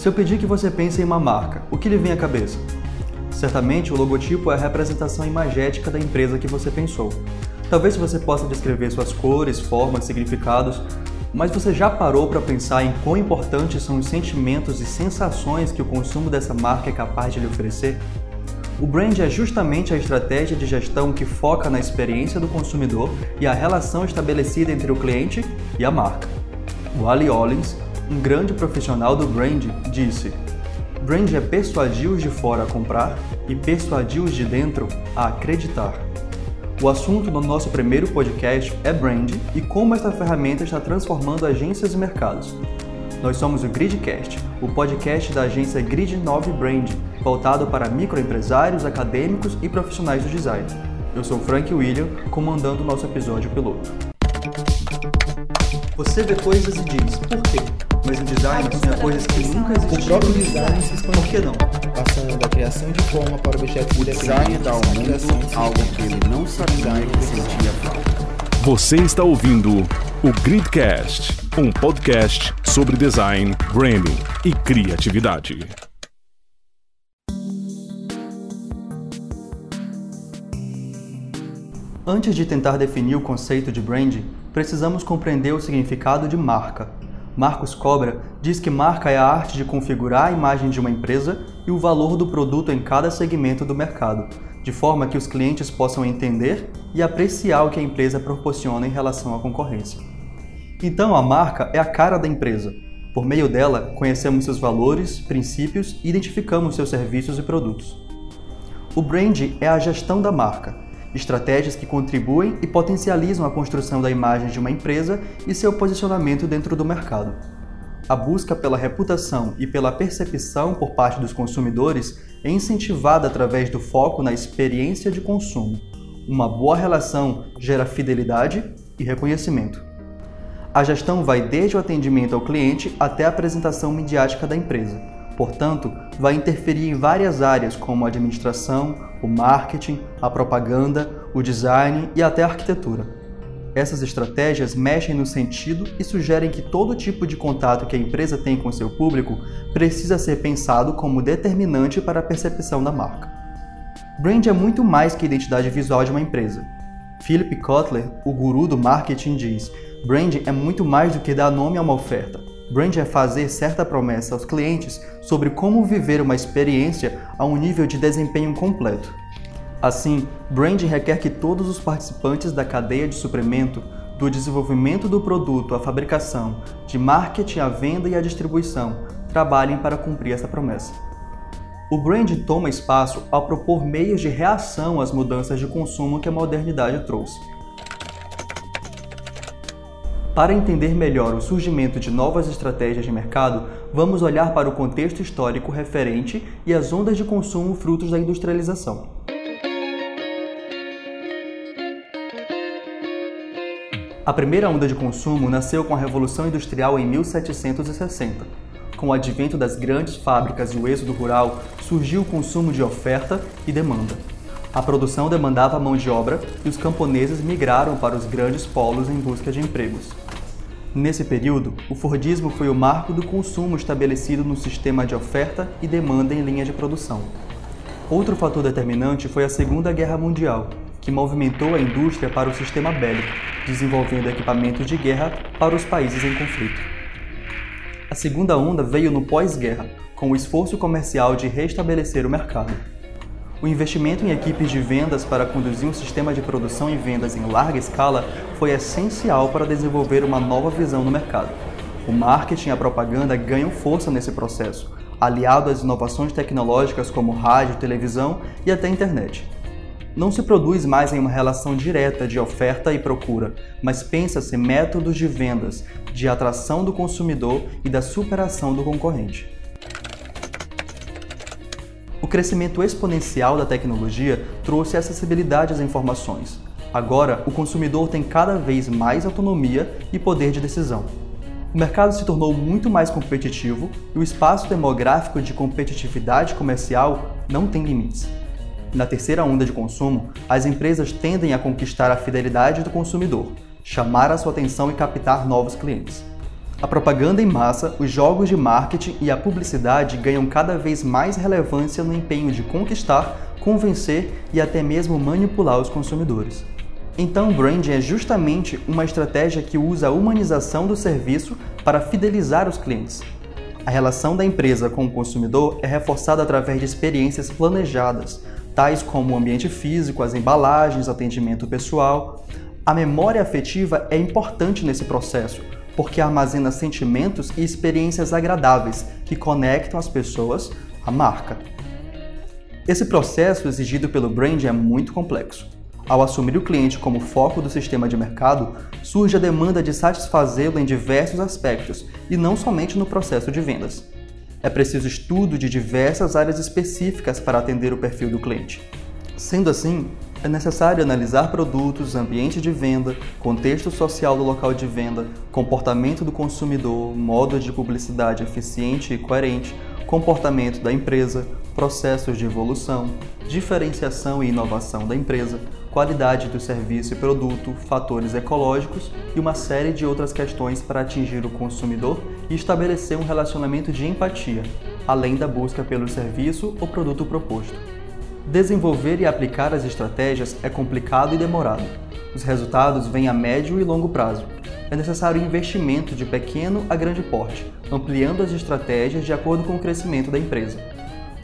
Se eu pedir que você pense em uma marca, o que lhe vem à cabeça? Certamente o logotipo é a representação imagética da empresa que você pensou. Talvez você possa descrever suas cores, formas, significados, mas você já parou para pensar em quão importantes são os sentimentos e sensações que o consumo dessa marca é capaz de lhe oferecer? O brand é justamente a estratégia de gestão que foca na experiência do consumidor e a relação estabelecida entre o cliente e a marca. O Ali Ollins um grande profissional do brand disse: Brand é persuadir os de fora a comprar e persuadir os de dentro a acreditar. O assunto do nosso primeiro podcast é brand e como esta ferramenta está transformando agências e mercados. Nós somos o Gridcast, o podcast da agência Grid 9 Brand, voltado para microempresários, acadêmicos e profissionais do design. Eu sou Frank William, comandando o nosso episódio piloto. Você vê coisas e diz, por quê? Mas o design ensina coisas que nunca existiram. O próprio design se expande. Por que não? Passando da criação de forma para objetos O design dá ao mundo algo que ele não sabia que sentia falta. Você está ouvindo o Gridcast, um podcast sobre design, branding e criatividade. Antes de tentar definir o conceito de branding, precisamos compreender o significado de marca. Marcos Cobra diz que marca é a arte de configurar a imagem de uma empresa e o valor do produto em cada segmento do mercado, de forma que os clientes possam entender e apreciar o que a empresa proporciona em relação à concorrência. Então, a marca é a cara da empresa. Por meio dela, conhecemos seus valores, princípios e identificamos seus serviços e produtos. O brand é a gestão da marca, estratégias que contribuem e potencializam a construção da imagem de uma empresa e seu posicionamento dentro do mercado. A busca pela reputação e pela percepção por parte dos consumidores é incentivada através do foco na experiência de consumo. Uma boa relação gera fidelidade e reconhecimento. A gestão vai desde o atendimento ao cliente até a apresentação midiática da empresa. Portanto, vai interferir em várias áreas como a administração, o marketing, a propaganda, o design e até a arquitetura. Essas estratégias mexem no sentido e sugerem que todo tipo de contato que a empresa tem com seu público precisa ser pensado como determinante para a percepção da marca. Brand é muito mais que a identidade visual de uma empresa. Philip Kotler, o guru do marketing, diz: Brand é muito mais do que dar nome a uma oferta. Brand é fazer certa promessa aos clientes sobre como viver uma experiência a um nível de desempenho completo. Assim, brand requer que todos os participantes da cadeia de suprimento, do desenvolvimento do produto à fabricação, de marketing à venda e à distribuição, trabalhem para cumprir essa promessa. O brand toma espaço ao propor meios de reação às mudanças de consumo que a modernidade trouxe. Para entender melhor o surgimento de novas estratégias de mercado, vamos olhar para o contexto histórico referente e as ondas de consumo frutos da industrialização. A primeira onda de consumo nasceu com a Revolução Industrial em 1760. Com o advento das grandes fábricas e o êxodo rural, surgiu o consumo de oferta e demanda. A produção demandava mão de obra e os camponeses migraram para os grandes polos em busca de empregos. Nesse período, o Fordismo foi o marco do consumo estabelecido no sistema de oferta e demanda em linha de produção. Outro fator determinante foi a Segunda Guerra Mundial, que movimentou a indústria para o sistema bélico, desenvolvendo equipamentos de guerra para os países em conflito. A segunda onda veio no pós-guerra, com o esforço comercial de restabelecer o mercado. O investimento em equipes de vendas para conduzir um sistema de produção e vendas em larga escala foi essencial para desenvolver uma nova visão no mercado. O marketing e a propaganda ganham força nesse processo, aliado às inovações tecnológicas como rádio, televisão e até internet. Não se produz mais em uma relação direta de oferta e procura, mas pensa-se métodos de vendas, de atração do consumidor e da superação do concorrente. O crescimento exponencial da tecnologia trouxe acessibilidade às informações. Agora, o consumidor tem cada vez mais autonomia e poder de decisão. O mercado se tornou muito mais competitivo e o espaço demográfico de competitividade comercial não tem limites. Na terceira onda de consumo, as empresas tendem a conquistar a fidelidade do consumidor, chamar a sua atenção e captar novos clientes. A propaganda em massa, os jogos de marketing e a publicidade ganham cada vez mais relevância no empenho de conquistar, convencer e até mesmo manipular os consumidores. Então, branding é justamente uma estratégia que usa a humanização do serviço para fidelizar os clientes. A relação da empresa com o consumidor é reforçada através de experiências planejadas, tais como o ambiente físico, as embalagens, atendimento pessoal. A memória afetiva é importante nesse processo, porque armazena sentimentos e experiências agradáveis que conectam as pessoas à marca. Esse processo exigido pelo brand é muito complexo. Ao assumir o cliente como foco do sistema de mercado, surge a demanda de satisfazê-lo em diversos aspectos e não somente no processo de vendas. É preciso estudo de diversas áreas específicas para atender o perfil do cliente. Sendo assim, é necessário analisar produtos, ambiente de venda, contexto social do local de venda, comportamento do consumidor, modo de publicidade eficiente e coerente, comportamento da empresa, processos de evolução, diferenciação e inovação da empresa, qualidade do serviço e produto, fatores ecológicos e uma série de outras questões para atingir o consumidor e estabelecer um relacionamento de empatia, além da busca pelo serviço ou produto proposto. Desenvolver e aplicar as estratégias é complicado e demorado. Os resultados vêm a médio e longo prazo. É necessário investimento de pequeno a grande porte, ampliando as estratégias de acordo com o crescimento da empresa.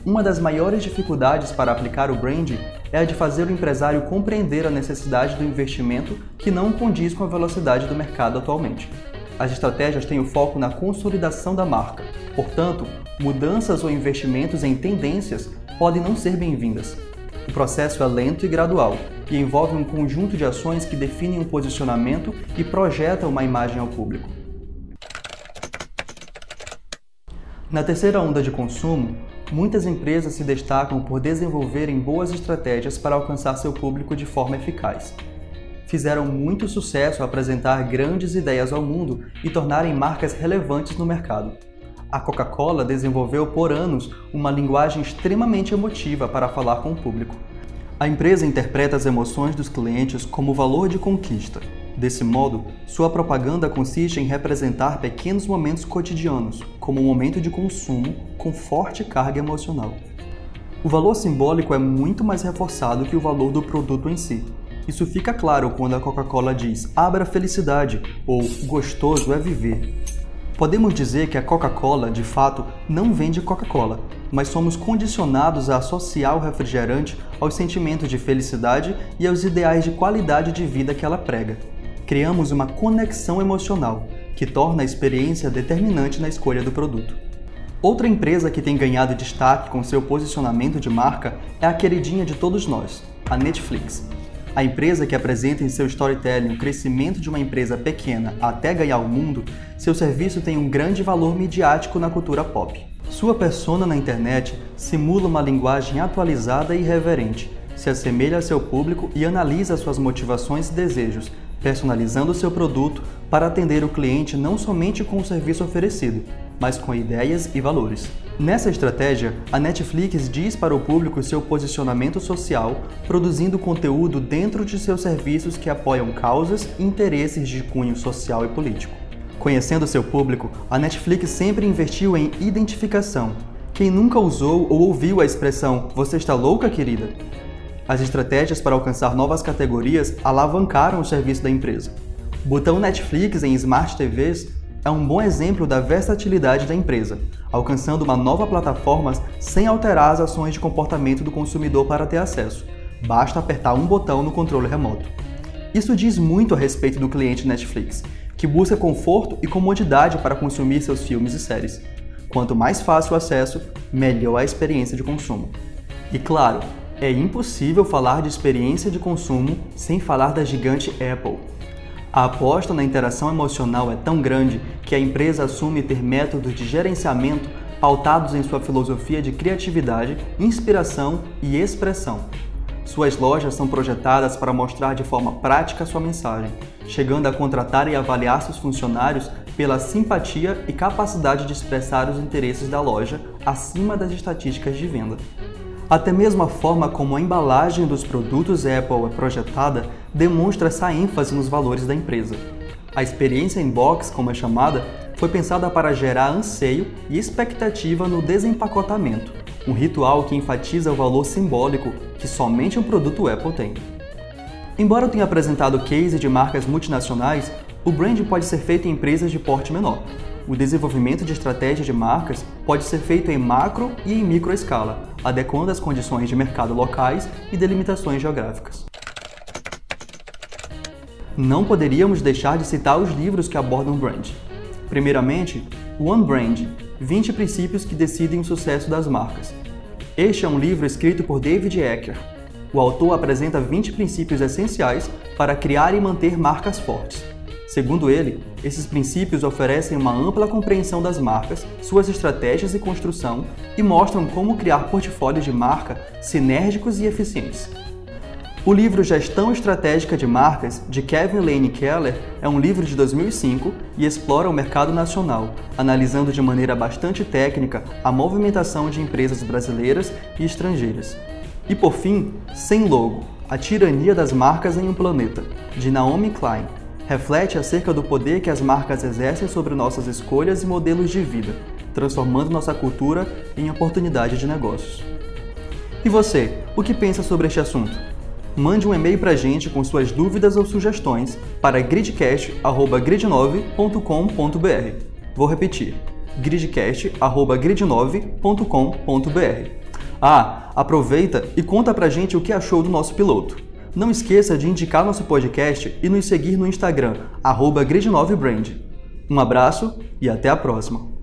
Uma das maiores dificuldades para aplicar o branding é a de fazer o empresário compreender a necessidade do investimento que não condiz com a velocidade do mercado atualmente. As estratégias têm o foco na consolidação da marca, portanto, mudanças ou investimentos em tendências podem não ser bem-vindas. O processo é lento e gradual e envolve um conjunto de ações que definem um posicionamento e projetam uma imagem ao público. Na terceira onda de consumo, muitas empresas se destacam por desenvolverem boas estratégias para alcançar seu público de forma eficaz. Fizeram muito sucesso ao apresentar grandes ideias ao mundo e tornarem marcas relevantes no mercado. A Coca-Cola desenvolveu por anos uma linguagem extremamente emotiva para falar com o público. A empresa interpreta as emoções dos clientes como valor de conquista. Desse modo, sua propaganda consiste em representar pequenos momentos cotidianos, como um momento de consumo com forte carga emocional. O valor simbólico é muito mais reforçado que o valor do produto em si. Isso fica claro quando a Coca-Cola diz abra felicidade ou gostoso é viver. Podemos dizer que a Coca-Cola, de fato, não vende Coca-Cola, mas somos condicionados a associar o refrigerante aos sentimentos de felicidade e aos ideais de qualidade de vida que ela prega. Criamos uma conexão emocional, que torna a experiência determinante na escolha do produto. Outra empresa que tem ganhado destaque com seu posicionamento de marca é a queridinha de todos nós, a Netflix. A empresa que apresenta em seu storytelling o crescimento de uma empresa pequena até ganhar o mundo, seu serviço tem um grande valor midiático na cultura pop. Sua persona na internet simula uma linguagem atualizada e irreverente, se assemelha a seu público e analisa suas motivações e desejos, personalizando seu produto para atender o cliente não somente com o serviço oferecido, mas com ideias e valores. Nessa estratégia, a Netflix diz para o público seu posicionamento social, produzindo conteúdo dentro de seus serviços que apoiam causas e interesses de cunho social e político. Conhecendo seu público, a Netflix sempre investiu em identificação. Quem nunca usou ou ouviu a expressão "Você está louca, querida?" As estratégias para alcançar novas categorias alavancaram o serviço da empresa. Botão Netflix em Smart TVs é um bom exemplo da versatilidade da empresa, alcançando uma nova plataforma sem alterar as ações de comportamento do consumidor para ter acesso. Basta apertar um botão no controle remoto. Isso diz muito a respeito do cliente Netflix, que busca conforto e comodidade para consumir seus filmes e séries. Quanto mais fácil o acesso, melhor a experiência de consumo. E claro, é impossível falar de experiência de consumo sem falar da gigante Apple. A aposta na interação emocional é tão grande que a empresa assume ter métodos de gerenciamento pautados em sua filosofia de criatividade, inspiração e expressão. Suas lojas são projetadas para mostrar de forma prática sua mensagem, chegando a contratar e avaliar seus funcionários pela simpatia e capacidade de expressar os interesses da loja acima das estatísticas de venda. Até mesmo a forma como a embalagem dos produtos Apple é projetada demonstra essa ênfase nos valores da empresa. A experiência em box, como é chamada, foi pensada para gerar anseio e expectativa no desempacotamento, um ritual que enfatiza o valor simbólico que somente um produto Apple tem. Embora eu tenha apresentado case de marcas multinacionais, o brand pode ser feito em empresas de porte menor. O desenvolvimento de estratégia de marcas pode ser feito em macro e em micro escala, adequando às condições de mercado locais e delimitações geográficas. Não poderíamos deixar de citar os livros que abordam brand. Primeiramente, One Brand 20 princípios que decidem o sucesso das marcas. Este é um livro escrito por David Ecker, o autor apresenta 20 princípios essenciais para criar e manter marcas fortes. Segundo ele, esses princípios oferecem uma ampla compreensão das marcas, suas estratégias e construção e mostram como criar portfólios de marca sinérgicos e eficientes. O livro Gestão Estratégica de Marcas, de Kevin Lane Keller, é um livro de 2005 e explora o mercado nacional, analisando de maneira bastante técnica a movimentação de empresas brasileiras e estrangeiras. E por fim, Sem Logo, A Tirania das Marcas em um Planeta, de Naomi Klein, reflete acerca do poder que as marcas exercem sobre nossas escolhas e modelos de vida, transformando nossa cultura em oportunidade de negócios. E você, o que pensa sobre este assunto? Mande um e-mail para a gente com suas dúvidas ou sugestões para gridcast.grid9.com.br. Vou repetir, gridcast.grid9.com.br. Ah, aproveita e conta pra gente o que achou do nosso piloto. Não esqueça de indicar nosso podcast e nos seguir no Instagram, grid9brand. Um abraço e até a próxima!